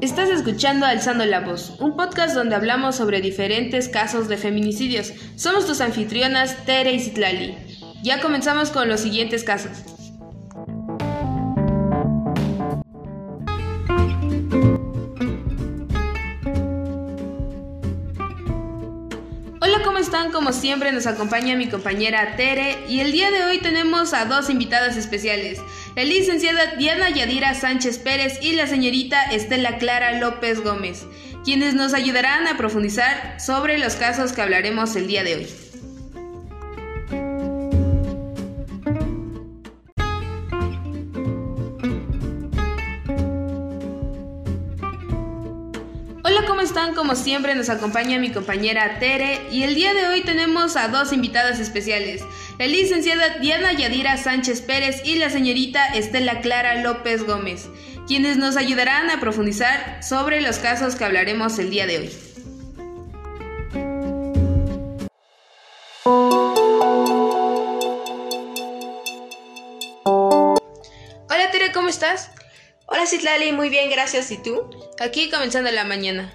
Estás escuchando Alzando la Voz, un podcast donde hablamos sobre diferentes casos de feminicidios. Somos tus anfitrionas Tere y Citlali. Ya comenzamos con los siguientes casos. Como siempre nos acompaña mi compañera Tere y el día de hoy tenemos a dos invitadas especiales, la licenciada Diana Yadira Sánchez Pérez y la señorita Estela Clara López Gómez, quienes nos ayudarán a profundizar sobre los casos que hablaremos el día de hoy. ¿Cómo están? Como siempre nos acompaña mi compañera Tere y el día de hoy tenemos a dos invitadas especiales, la licenciada Diana Yadira Sánchez Pérez y la señorita Estela Clara López Gómez, quienes nos ayudarán a profundizar sobre los casos que hablaremos el día de hoy. Hola Tere, ¿cómo estás? Hola Citlali, muy bien, gracias. ¿Y tú? Aquí comenzando la mañana.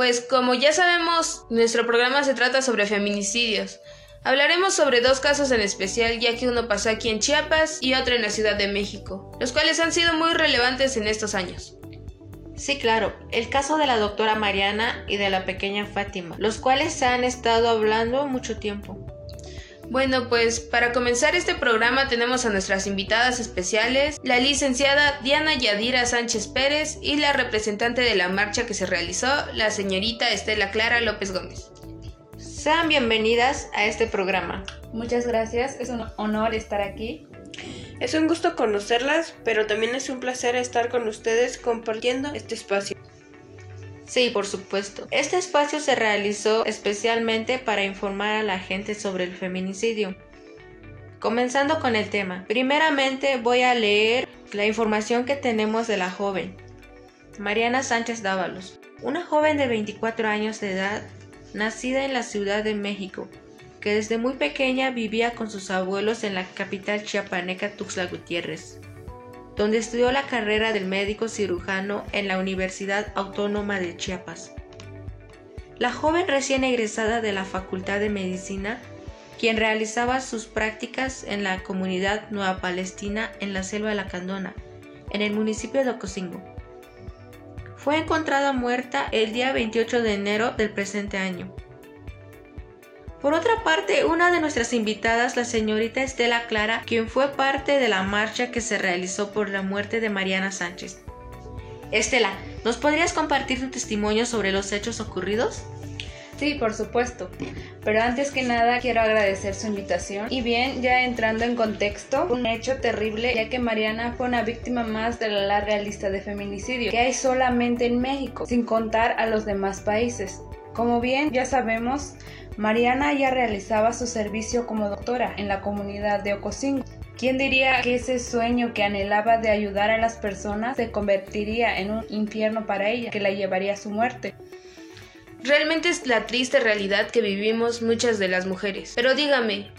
Pues como ya sabemos, nuestro programa se trata sobre feminicidios. Hablaremos sobre dos casos en especial, ya que uno pasó aquí en Chiapas y otro en la Ciudad de México, los cuales han sido muy relevantes en estos años. Sí, claro, el caso de la doctora Mariana y de la pequeña Fátima, los cuales se han estado hablando mucho tiempo. Bueno, pues para comenzar este programa tenemos a nuestras invitadas especiales, la licenciada Diana Yadira Sánchez Pérez y la representante de la marcha que se realizó, la señorita Estela Clara López Gómez. Sean bienvenidas a este programa. Muchas gracias, es un honor estar aquí. Es un gusto conocerlas, pero también es un placer estar con ustedes compartiendo este espacio. Sí, por supuesto. Este espacio se realizó especialmente para informar a la gente sobre el feminicidio. Comenzando con el tema. Primeramente voy a leer la información que tenemos de la joven. Mariana Sánchez Dávalos. Una joven de 24 años de edad, nacida en la Ciudad de México, que desde muy pequeña vivía con sus abuelos en la capital chiapaneca Tuxtla Gutiérrez donde estudió la carrera del médico cirujano en la Universidad Autónoma de Chiapas. La joven recién egresada de la Facultad de Medicina, quien realizaba sus prácticas en la comunidad Nueva Palestina en la selva de la Candona, en el municipio de Ocosingo. Fue encontrada muerta el día 28 de enero del presente año. Por otra parte, una de nuestras invitadas, la señorita Estela Clara, quien fue parte de la marcha que se realizó por la muerte de Mariana Sánchez. Estela, ¿nos podrías compartir tu testimonio sobre los hechos ocurridos? Sí, por supuesto. Pero antes que nada quiero agradecer su invitación. Y bien, ya entrando en contexto, un hecho terrible ya que Mariana fue una víctima más de la larga lista de feminicidio que hay solamente en México, sin contar a los demás países. Como bien ya sabemos, Mariana ya realizaba su servicio como doctora en la comunidad de Ocosingo. ¿Quién diría que ese sueño que anhelaba de ayudar a las personas se convertiría en un infierno para ella que la llevaría a su muerte? Realmente es la triste realidad que vivimos muchas de las mujeres. Pero dígame,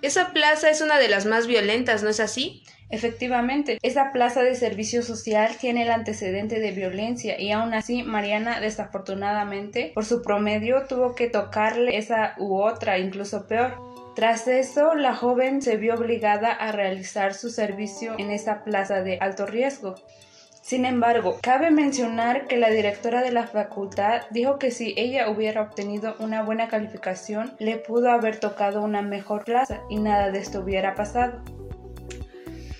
esa plaza es una de las más violentas, ¿no es así? Efectivamente, esa plaza de servicio social tiene el antecedente de violencia y aún así Mariana desafortunadamente por su promedio tuvo que tocarle esa u otra, incluso peor. Tras eso, la joven se vio obligada a realizar su servicio en esa plaza de alto riesgo. Sin embargo, cabe mencionar que la directora de la facultad dijo que si ella hubiera obtenido una buena calificación, le pudo haber tocado una mejor plaza y nada de esto hubiera pasado.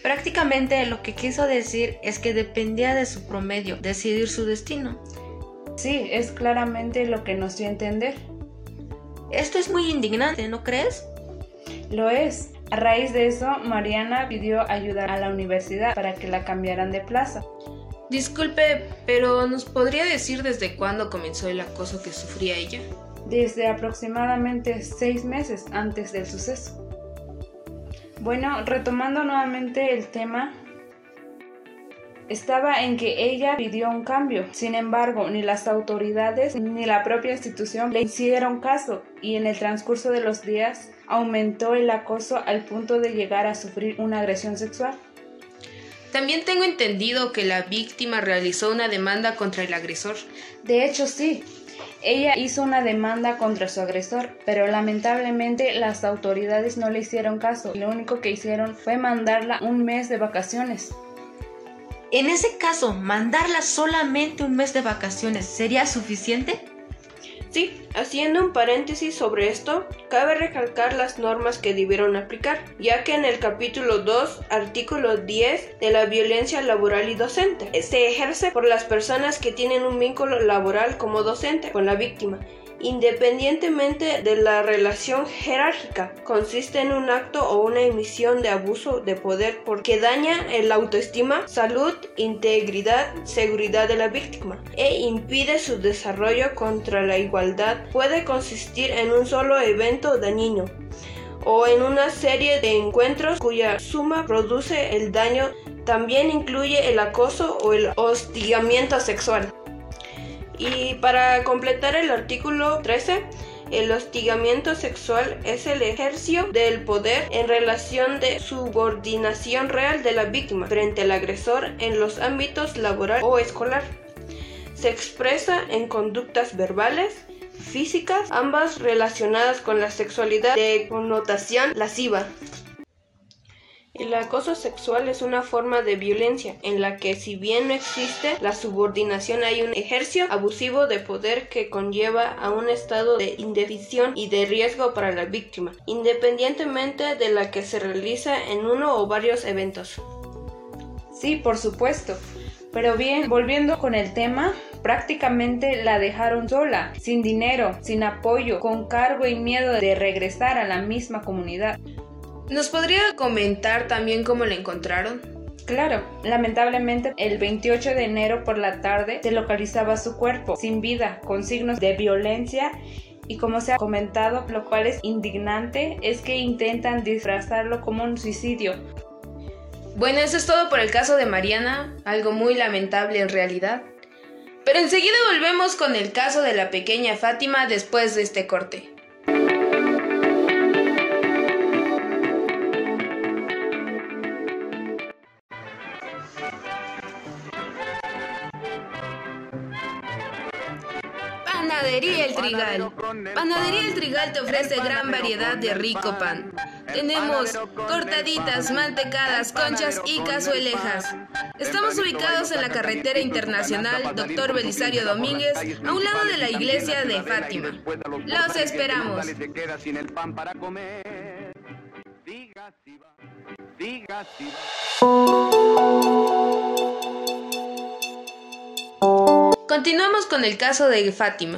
Prácticamente lo que quiso decir es que dependía de su promedio decidir su destino. Sí, es claramente lo que nos dio a entender. Esto es muy indignante, ¿no crees? Lo es. A raíz de eso, Mariana pidió ayuda a la universidad para que la cambiaran de plaza. Disculpe, pero ¿nos podría decir desde cuándo comenzó el acoso que sufría ella? Desde aproximadamente seis meses antes del suceso. Bueno, retomando nuevamente el tema, estaba en que ella pidió un cambio. Sin embargo, ni las autoridades ni la propia institución le hicieron caso y en el transcurso de los días aumentó el acoso al punto de llegar a sufrir una agresión sexual. También tengo entendido que la víctima realizó una demanda contra el agresor. De hecho, sí. Ella hizo una demanda contra su agresor, pero lamentablemente las autoridades no le hicieron caso y lo único que hicieron fue mandarla un mes de vacaciones. En ese caso, mandarla solamente un mes de vacaciones sería suficiente? Sí, haciendo un paréntesis sobre esto, cabe recalcar las normas que debieron aplicar, ya que en el capítulo 2, artículo 10 de la violencia laboral y docente, se ejerce por las personas que tienen un vínculo laboral como docente con la víctima independientemente de la relación jerárquica, consiste en un acto o una emisión de abuso de poder porque daña la autoestima, salud, integridad, seguridad de la víctima e impide su desarrollo contra la igualdad. Puede consistir en un solo evento dañino o en una serie de encuentros cuya suma produce el daño. También incluye el acoso o el hostigamiento sexual. Y para completar el artículo 13, el hostigamiento sexual es el ejercicio del poder en relación de subordinación real de la víctima frente al agresor en los ámbitos laboral o escolar. Se expresa en conductas verbales, físicas, ambas relacionadas con la sexualidad de connotación lasciva. El acoso sexual es una forma de violencia en la que si bien no existe la subordinación hay un ejercicio abusivo de poder que conlleva a un estado de indefinición y de riesgo para la víctima, independientemente de la que se realiza en uno o varios eventos. Sí, por supuesto. Pero bien, volviendo con el tema, prácticamente la dejaron sola, sin dinero, sin apoyo, con cargo y miedo de regresar a la misma comunidad. ¿Nos podría comentar también cómo la encontraron? Claro, lamentablemente el 28 de enero por la tarde se localizaba su cuerpo sin vida, con signos de violencia y como se ha comentado, lo cual es indignante, es que intentan disfrazarlo como un suicidio. Bueno, eso es todo por el caso de Mariana, algo muy lamentable en realidad. Pero enseguida volvemos con el caso de la pequeña Fátima después de este corte. Panadería El Trigal. Panadería El Trigal te ofrece gran variedad de rico pan. Tenemos cortaditas, mantecadas, conchas y cazuelejas. Estamos ubicados en la carretera internacional Doctor Belisario Domínguez, a un lado de la iglesia de Fátima. Los esperamos. Continuamos con el caso de Fátima,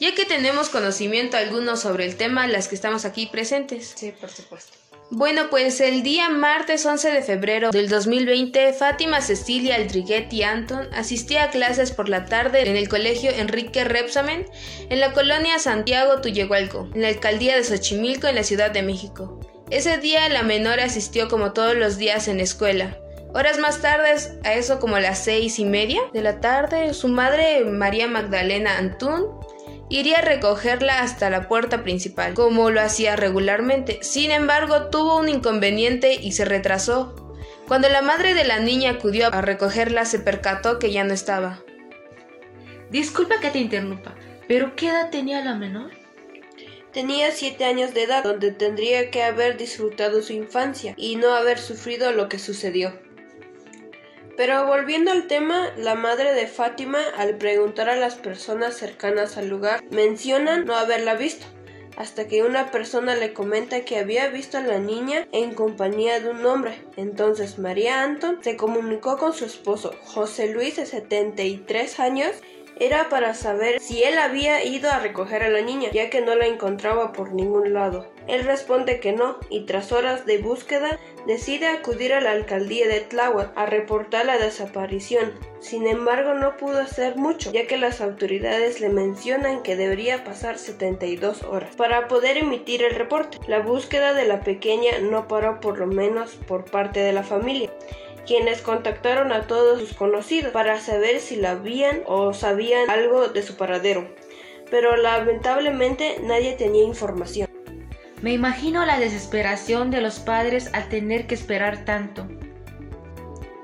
ya que tenemos conocimiento alguno sobre el tema las que estamos aquí presentes. Sí, por supuesto. Bueno, pues el día martes 11 de febrero del 2020, Fátima Cecilia Aldriguetti Anton asistía a clases por la tarde en el colegio Enrique Repsamen en la colonia Santiago Tuyehualco, en la alcaldía de Xochimilco, en la Ciudad de México. Ese día la menor asistió como todos los días en escuela. Horas más tarde, a eso como las seis y media de la tarde, su madre, María Magdalena Antún, iría a recogerla hasta la puerta principal, como lo hacía regularmente. Sin embargo, tuvo un inconveniente y se retrasó. Cuando la madre de la niña acudió a recogerla, se percató que ya no estaba. Disculpa que te interrumpa, pero ¿qué edad tenía la menor? Tenía siete años de edad, donde tendría que haber disfrutado su infancia y no haber sufrido lo que sucedió. Pero volviendo al tema, la madre de Fátima, al preguntar a las personas cercanas al lugar, mencionan no haberla visto, hasta que una persona le comenta que había visto a la niña en compañía de un hombre. Entonces María Anton se comunicó con su esposo, José Luis de 73 años, era para saber si él había ido a recoger a la niña, ya que no la encontraba por ningún lado. Él responde que no, y tras horas de búsqueda decide acudir a la alcaldía de Tláhuac a reportar la desaparición. Sin embargo, no pudo hacer mucho, ya que las autoridades le mencionan que debería pasar 72 horas para poder emitir el reporte. La búsqueda de la pequeña no paró por lo menos por parte de la familia quienes contactaron a todos sus conocidos para saber si la habían o sabían algo de su paradero, pero lamentablemente nadie tenía información. Me imagino la desesperación de los padres al tener que esperar tanto.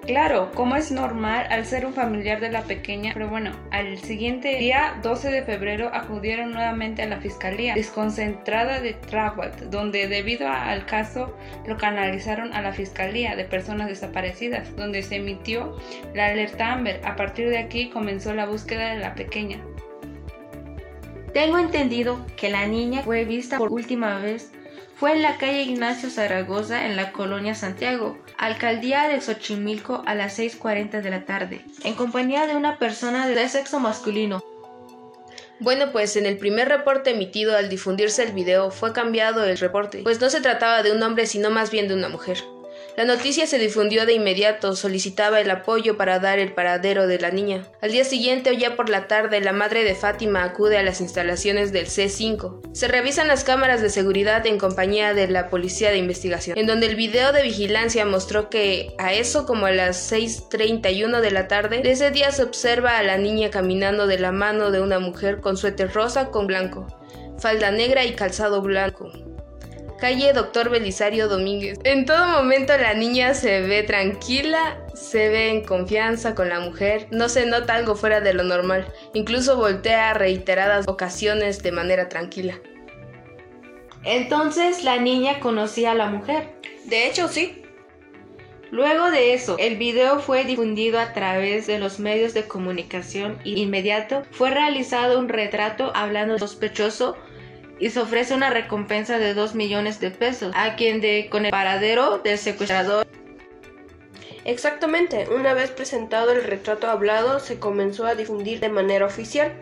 Claro, como es normal al ser un familiar de la pequeña, pero bueno, al siguiente día, 12 de febrero, acudieron nuevamente a la fiscalía desconcentrada de Trawalt, donde debido al caso lo canalizaron a la fiscalía de personas desaparecidas, donde se emitió la alerta Amber. A partir de aquí comenzó la búsqueda de la pequeña. Tengo entendido que la niña fue vista por última vez fue en la calle Ignacio Zaragoza en la colonia Santiago, alcaldía de Xochimilco a las 6.40 de la tarde, en compañía de una persona de sexo masculino. Bueno, pues en el primer reporte emitido al difundirse el video fue cambiado el reporte, pues no se trataba de un hombre sino más bien de una mujer. La noticia se difundió de inmediato, solicitaba el apoyo para dar el paradero de la niña. Al día siguiente o ya por la tarde, la madre de Fátima acude a las instalaciones del C5. Se revisan las cámaras de seguridad en compañía de la policía de investigación, en donde el video de vigilancia mostró que a eso como a las 6.31 de la tarde, de ese día se observa a la niña caminando de la mano de una mujer con suéter rosa con blanco, falda negra y calzado blanco calle Doctor Belisario Domínguez. En todo momento la niña se ve tranquila, se ve en confianza con la mujer, no se nota algo fuera de lo normal, incluso voltea reiteradas ocasiones de manera tranquila. Entonces la niña conocía a la mujer. De hecho, sí. Luego de eso, el video fue difundido a través de los medios de comunicación y inmediato fue realizado un retrato hablando sospechoso y se ofrece una recompensa de 2 millones de pesos a quien de con el paradero del secuestrador. Exactamente, una vez presentado el retrato hablado se comenzó a difundir de manera oficial.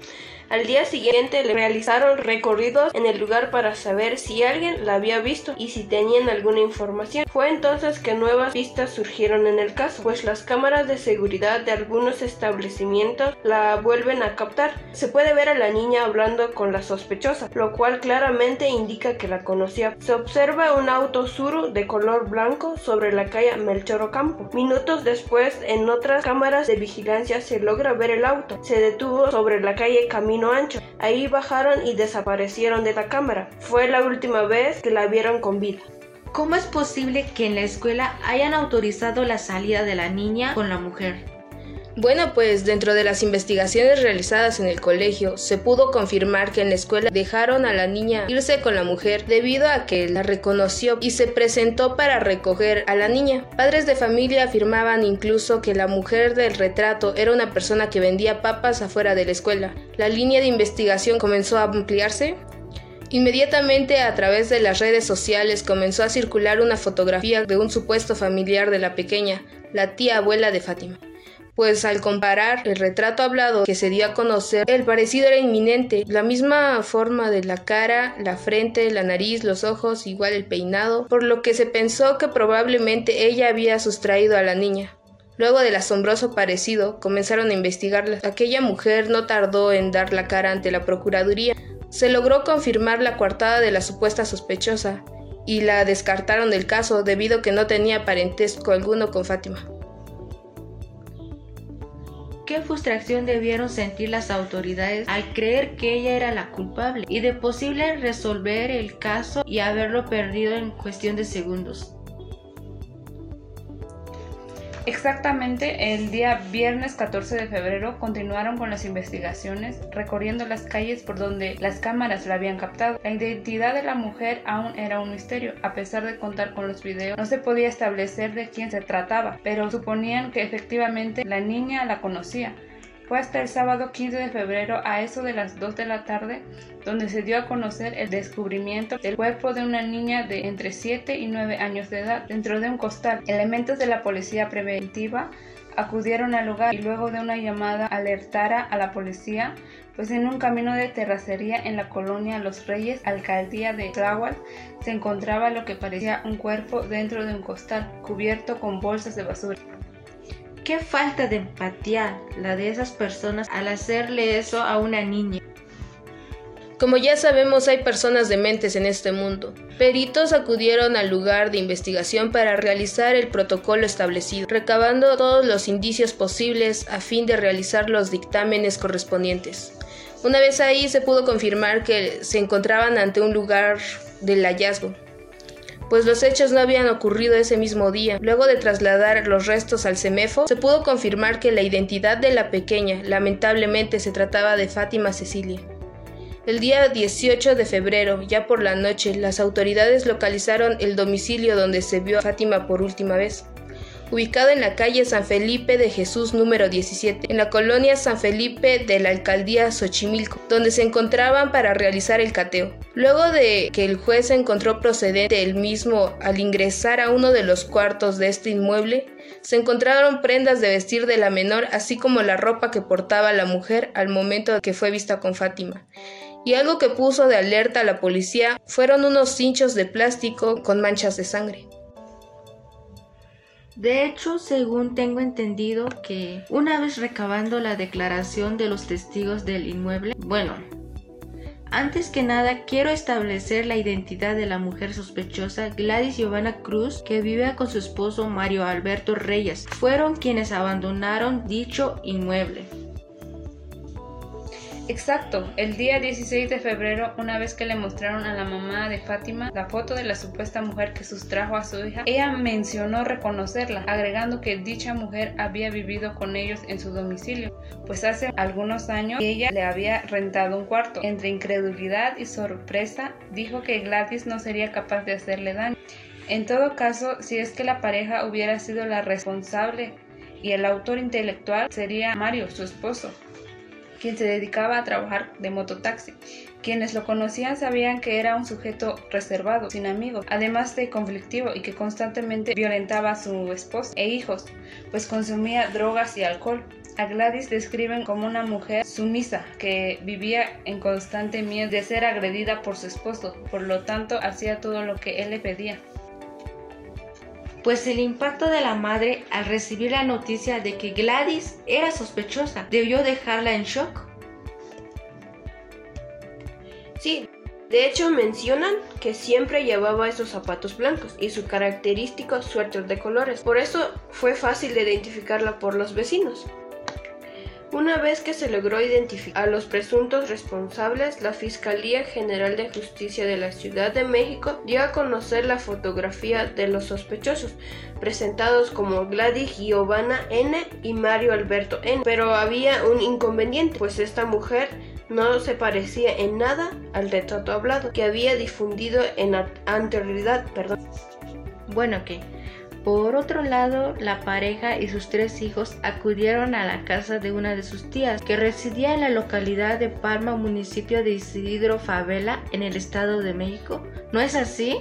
Al día siguiente le realizaron recorridos en el lugar para saber si alguien la había visto y si tenían alguna información. Fue entonces que nuevas pistas surgieron en el caso, pues las cámaras de seguridad de algunos establecimientos la vuelven a captar. Se puede ver a la niña hablando con la sospechosa, lo cual claramente indica que la conocía. Se observa un auto Suru de color blanco sobre la calle Melchor Ocampo. Minutos después, en otras cámaras de vigilancia se logra ver el auto. Se detuvo sobre la calle Camino Ancho. Ahí bajaron y desaparecieron de la cámara. Fue la última vez que la vieron con vida. ¿Cómo es posible que en la escuela hayan autorizado la salida de la niña con la mujer? Bueno, pues dentro de las investigaciones realizadas en el colegio, se pudo confirmar que en la escuela dejaron a la niña irse con la mujer debido a que la reconoció y se presentó para recoger a la niña. Padres de familia afirmaban incluso que la mujer del retrato era una persona que vendía papas afuera de la escuela. La línea de investigación comenzó a ampliarse Inmediatamente a través de las redes sociales comenzó a circular una fotografía de un supuesto familiar de la pequeña, la tía abuela de Fátima pues al comparar el retrato hablado que se dio a conocer, el parecido era inminente, la misma forma de la cara, la frente, la nariz, los ojos, igual el peinado, por lo que se pensó que probablemente ella había sustraído a la niña. Luego del asombroso parecido, comenzaron a investigarla. Aquella mujer no tardó en dar la cara ante la Procuraduría. Se logró confirmar la coartada de la supuesta sospechosa y la descartaron del caso debido a que no tenía parentesco alguno con Fátima. Qué frustración debieron sentir las autoridades al creer que ella era la culpable y de posible resolver el caso y haberlo perdido en cuestión de segundos. Exactamente el día viernes 14 de febrero continuaron con las investigaciones recorriendo las calles por donde las cámaras la habían captado. La identidad de la mujer aún era un misterio. A pesar de contar con los videos, no se podía establecer de quién se trataba, pero suponían que efectivamente la niña la conocía. Fue hasta el sábado 15 de febrero a eso de las 2 de la tarde donde se dio a conocer el descubrimiento del cuerpo de una niña de entre 7 y 9 años de edad dentro de un costal. Elementos de la policía preventiva acudieron al lugar y luego de una llamada alertara a la policía, pues en un camino de terracería en la colonia Los Reyes, alcaldía de Tláhuac, se encontraba lo que parecía un cuerpo dentro de un costal cubierto con bolsas de basura. Qué falta de empatía la de esas personas al hacerle eso a una niña. Como ya sabemos, hay personas dementes en este mundo. Peritos acudieron al lugar de investigación para realizar el protocolo establecido, recabando todos los indicios posibles a fin de realizar los dictámenes correspondientes. Una vez ahí se pudo confirmar que se encontraban ante un lugar del hallazgo, pues los hechos no habían ocurrido ese mismo día. Luego de trasladar los restos al CEMEFO, se pudo confirmar que la identidad de la pequeña, lamentablemente, se trataba de Fátima Cecilia. El día 18 de febrero, ya por la noche, las autoridades localizaron el domicilio donde se vio a Fátima por última vez ubicado en la calle San Felipe de Jesús número 17, en la colonia San Felipe de la alcaldía Xochimilco, donde se encontraban para realizar el cateo. Luego de que el juez encontró procedente el mismo al ingresar a uno de los cuartos de este inmueble, se encontraron prendas de vestir de la menor, así como la ropa que portaba la mujer al momento que fue vista con Fátima. Y algo que puso de alerta a la policía fueron unos cinchos de plástico con manchas de sangre. De hecho, según tengo entendido que una vez recabando la declaración de los testigos del inmueble, bueno, antes que nada quiero establecer la identidad de la mujer sospechosa Gladys Giovanna Cruz que vive con su esposo Mario Alberto Reyes. Fueron quienes abandonaron dicho inmueble. Exacto, el día 16 de febrero, una vez que le mostraron a la mamá de Fátima la foto de la supuesta mujer que sustrajo a su hija, ella mencionó reconocerla, agregando que dicha mujer había vivido con ellos en su domicilio, pues hace algunos años ella le había rentado un cuarto. Entre incredulidad y sorpresa, dijo que Gladys no sería capaz de hacerle daño. En todo caso, si es que la pareja hubiera sido la responsable y el autor intelectual sería Mario, su esposo quien se dedicaba a trabajar de mototaxi. Quienes lo conocían sabían que era un sujeto reservado, sin amigos, además de conflictivo y que constantemente violentaba a su esposa e hijos, pues consumía drogas y alcohol. A Gladys describen como una mujer sumisa que vivía en constante miedo de ser agredida por su esposo, por lo tanto hacía todo lo que él le pedía pues el impacto de la madre al recibir la noticia de que Gladys era sospechosa debió dejarla en shock. Sí, de hecho mencionan que siempre llevaba esos zapatos blancos y su característico suéter de colores, por eso fue fácil de identificarla por los vecinos. Una vez que se logró identificar a los presuntos responsables, la Fiscalía General de Justicia de la Ciudad de México dio a conocer la fotografía de los sospechosos, presentados como Gladys Giovanna N. y Mario Alberto N. Pero había un inconveniente, pues esta mujer no se parecía en nada al retrato hablado que había difundido en anterioridad. Perdón. Bueno, que por otro lado, la pareja y sus tres hijos acudieron a la casa de una de sus tías, que residía en la localidad de Palma, municipio de Isidro Favela, en el Estado de México. ¿No es así?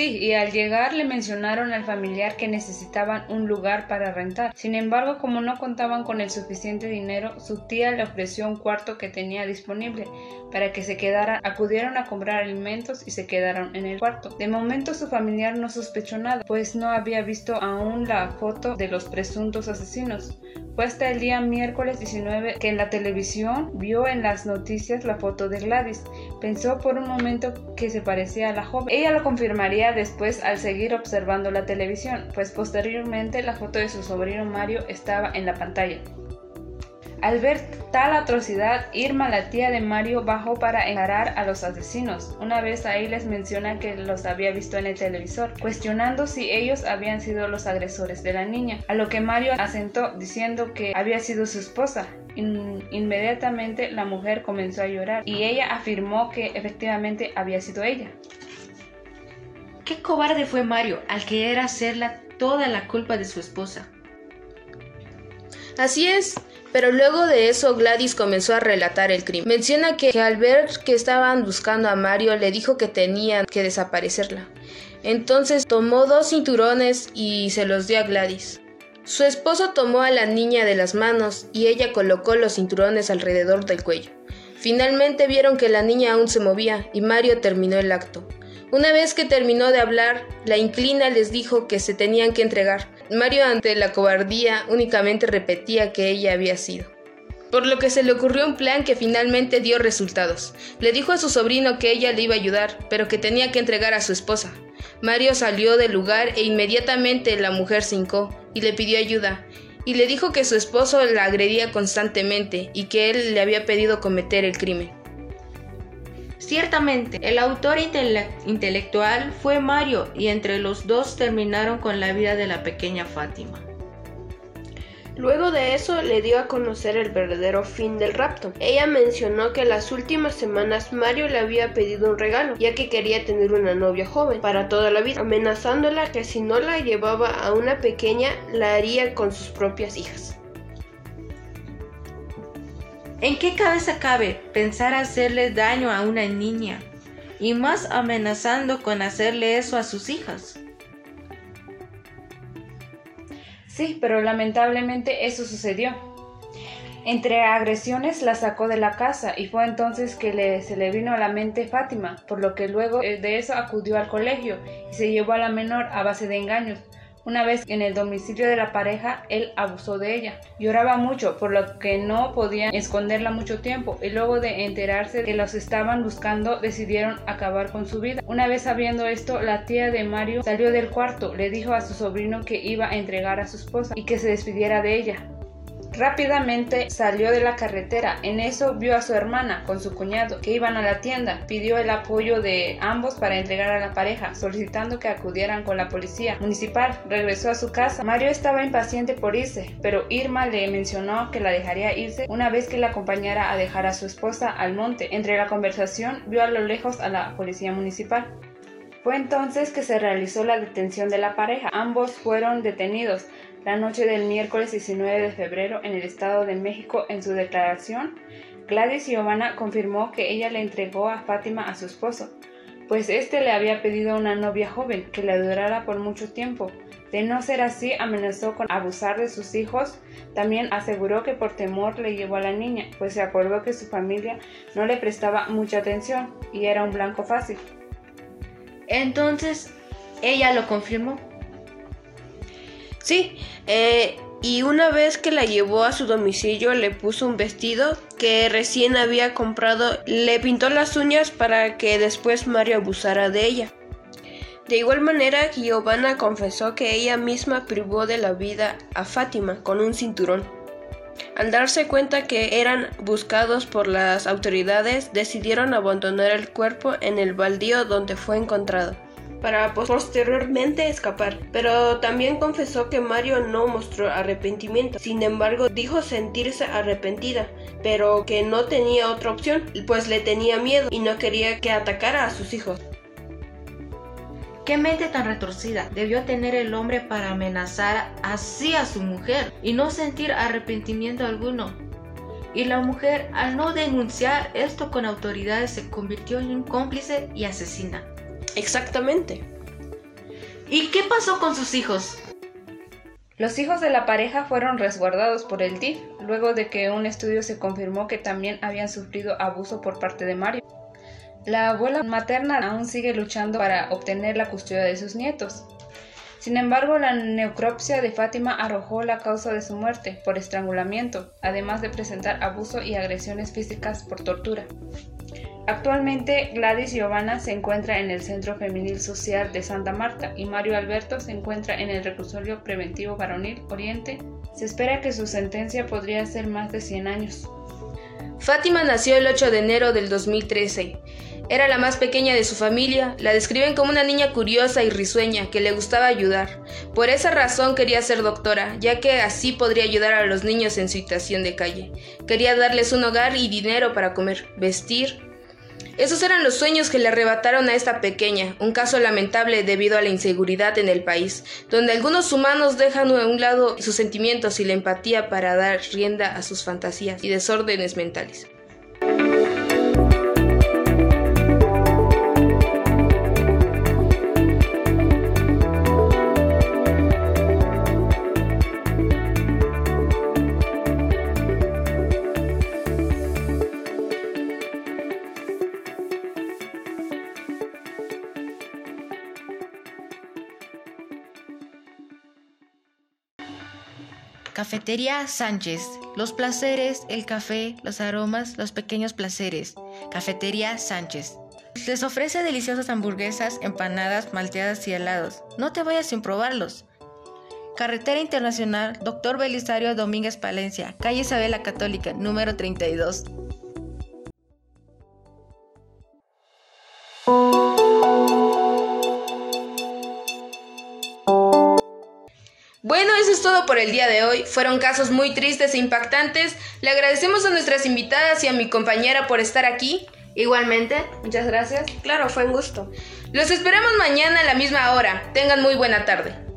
Sí, y al llegar le mencionaron al familiar que necesitaban un lugar para rentar. Sin embargo, como no contaban con el suficiente dinero, su tía le ofreció un cuarto que tenía disponible para que se quedaran. Acudieron a comprar alimentos y se quedaron en el cuarto. De momento su familiar no sospechó nada, pues no había visto aún la foto de los presuntos asesinos. Fue hasta el día miércoles 19 que en la televisión vio en las noticias la foto de Gladys. Pensó por un momento que se parecía a la joven. Ella lo confirmaría después al seguir observando la televisión, pues posteriormente la foto de su sobrino Mario estaba en la pantalla. Al ver tal atrocidad, Irma, la tía de Mario, bajó para encarar a los asesinos. Una vez ahí les menciona que los había visto en el televisor, cuestionando si ellos habían sido los agresores de la niña, a lo que Mario asentó diciendo que había sido su esposa. inmediatamente la mujer comenzó a llorar y ella afirmó que efectivamente había sido ella. Qué cobarde fue Mario al querer hacerla toda la culpa de su esposa. Así es, pero luego de eso Gladys comenzó a relatar el crimen. Menciona que, al ver que estaban buscando a Mario le dijo que tenían que desaparecerla. Entonces tomó dos cinturones y se los dio a Gladys. Su esposo tomó a la niña de las manos y ella colocó los cinturones alrededor del cuello. Finalmente vieron que la niña aún se movía y Mario terminó el acto. Una vez que terminó de hablar, la inclina les dijo que se tenían que entregar. Mario ante la cobardía únicamente repetía que ella había sido. Por lo que se le ocurrió un plan que finalmente dio resultados. Le dijo a su sobrino que ella le iba a ayudar, pero que tenía que entregar a su esposa. Mario salió del lugar e inmediatamente la mujer se hincó y le pidió ayuda, y le dijo que su esposo la agredía constantemente y que él le había pedido cometer el crimen. Ciertamente, el autor intelectual fue Mario y entre los dos terminaron con la vida de la pequeña Fátima. Luego de eso le dio a conocer el verdadero fin del rapto. Ella mencionó que las últimas semanas Mario le había pedido un regalo, ya que quería tener una novia joven para toda la vida, amenazándola que si no la llevaba a una pequeña la haría con sus propias hijas. ¿En qué cabeza cabe pensar hacerle daño a una niña? Y más amenazando con hacerle eso a sus hijas. Sí, pero lamentablemente eso sucedió. Entre agresiones la sacó de la casa y fue entonces que se le vino a la mente Fátima, por lo que luego eh, de eso acudió al colegio y se llevó a la menor a base de engaños, una vez en el domicilio de la pareja, él abusó de ella. Lloraba mucho, por lo que no podían esconderla mucho tiempo, y luego de enterarse que los estaban buscando, decidieron acabar con su vida. Una vez sabiendo esto, la tía de Mario salió del cuarto, le dijo a su sobrino que iba a entregar a su esposa y que se despidiera de ella. Rápidamente salió de la carretera. En eso vio a su hermana con su cuñado que iban a la tienda. Pidió el apoyo de ambos para entregar a la pareja, solicitando que acudieran con la policía municipal. Regresó a su casa. Mario estaba impaciente por irse, pero Irma le mencionó que la dejaría irse una vez que la acompañara a dejar a su esposa al monte. Entre la conversación vio a lo lejos a la policía municipal. Fue entonces que se realizó la detención de la pareja. Ambos fueron detenidos. La noche del miércoles 19 de febrero en el Estado de México, en su declaración, Gladys Giovanna confirmó que ella le entregó a Fátima a su esposo, pues éste le había pedido una novia joven que le durara por mucho tiempo. De no ser así, amenazó con abusar de sus hijos. También aseguró que por temor le llevó a la niña, pues se acordó que su familia no le prestaba mucha atención y era un blanco fácil. Entonces, ella lo confirmó. Sí, eh, y una vez que la llevó a su domicilio le puso un vestido que recién había comprado, le pintó las uñas para que después Mario abusara de ella. De igual manera, Giovanna confesó que ella misma privó de la vida a Fátima con un cinturón. Al darse cuenta que eran buscados por las autoridades, decidieron abandonar el cuerpo en el baldío donde fue encontrado para posteriormente escapar, pero también confesó que Mario no mostró arrepentimiento. Sin embargo, dijo sentirse arrepentida, pero que no tenía otra opción, pues le tenía miedo y no quería que atacara a sus hijos. ¿Qué mente tan retorcida debió tener el hombre para amenazar así a su mujer y no sentir arrepentimiento alguno? Y la mujer, al no denunciar esto con autoridades, se convirtió en un cómplice y asesina. Exactamente. ¿Y qué pasó con sus hijos? Los hijos de la pareja fueron resguardados por el DIF luego de que un estudio se confirmó que también habían sufrido abuso por parte de Mario. La abuela materna aún sigue luchando para obtener la custodia de sus nietos. Sin embargo, la necropsia de Fátima arrojó la causa de su muerte por estrangulamiento, además de presentar abuso y agresiones físicas por tortura. Actualmente Gladys Giovanna se encuentra en el Centro Femenil Social de Santa Marta y Mario Alberto se encuentra en el Reclusorio Preventivo Varonil Oriente. Se espera que su sentencia podría ser más de 100 años. Fátima nació el 8 de enero del 2013. Era la más pequeña de su familia, la describen como una niña curiosa y risueña que le gustaba ayudar. Por esa razón quería ser doctora, ya que así podría ayudar a los niños en situación de calle. Quería darles un hogar y dinero para comer, vestir, esos eran los sueños que le arrebataron a esta pequeña, un caso lamentable debido a la inseguridad en el país, donde algunos humanos dejan a un lado sus sentimientos y la empatía para dar rienda a sus fantasías y desórdenes mentales. Cafetería Sánchez. Los placeres, el café, los aromas, los pequeños placeres. Cafetería Sánchez. Les ofrece deliciosas hamburguesas, empanadas, malteadas y helados. No te vayas sin probarlos. Carretera Internacional, Doctor Belisario Domínguez Palencia, calle Isabel la Católica, número 32. Todo por el día de hoy. Fueron casos muy tristes e impactantes. Le agradecemos a nuestras invitadas y a mi compañera por estar aquí. Igualmente, Muchas gracias. Claro, fue un gusto. Los esperamos mañana a la misma hora. Tengan muy buena tarde.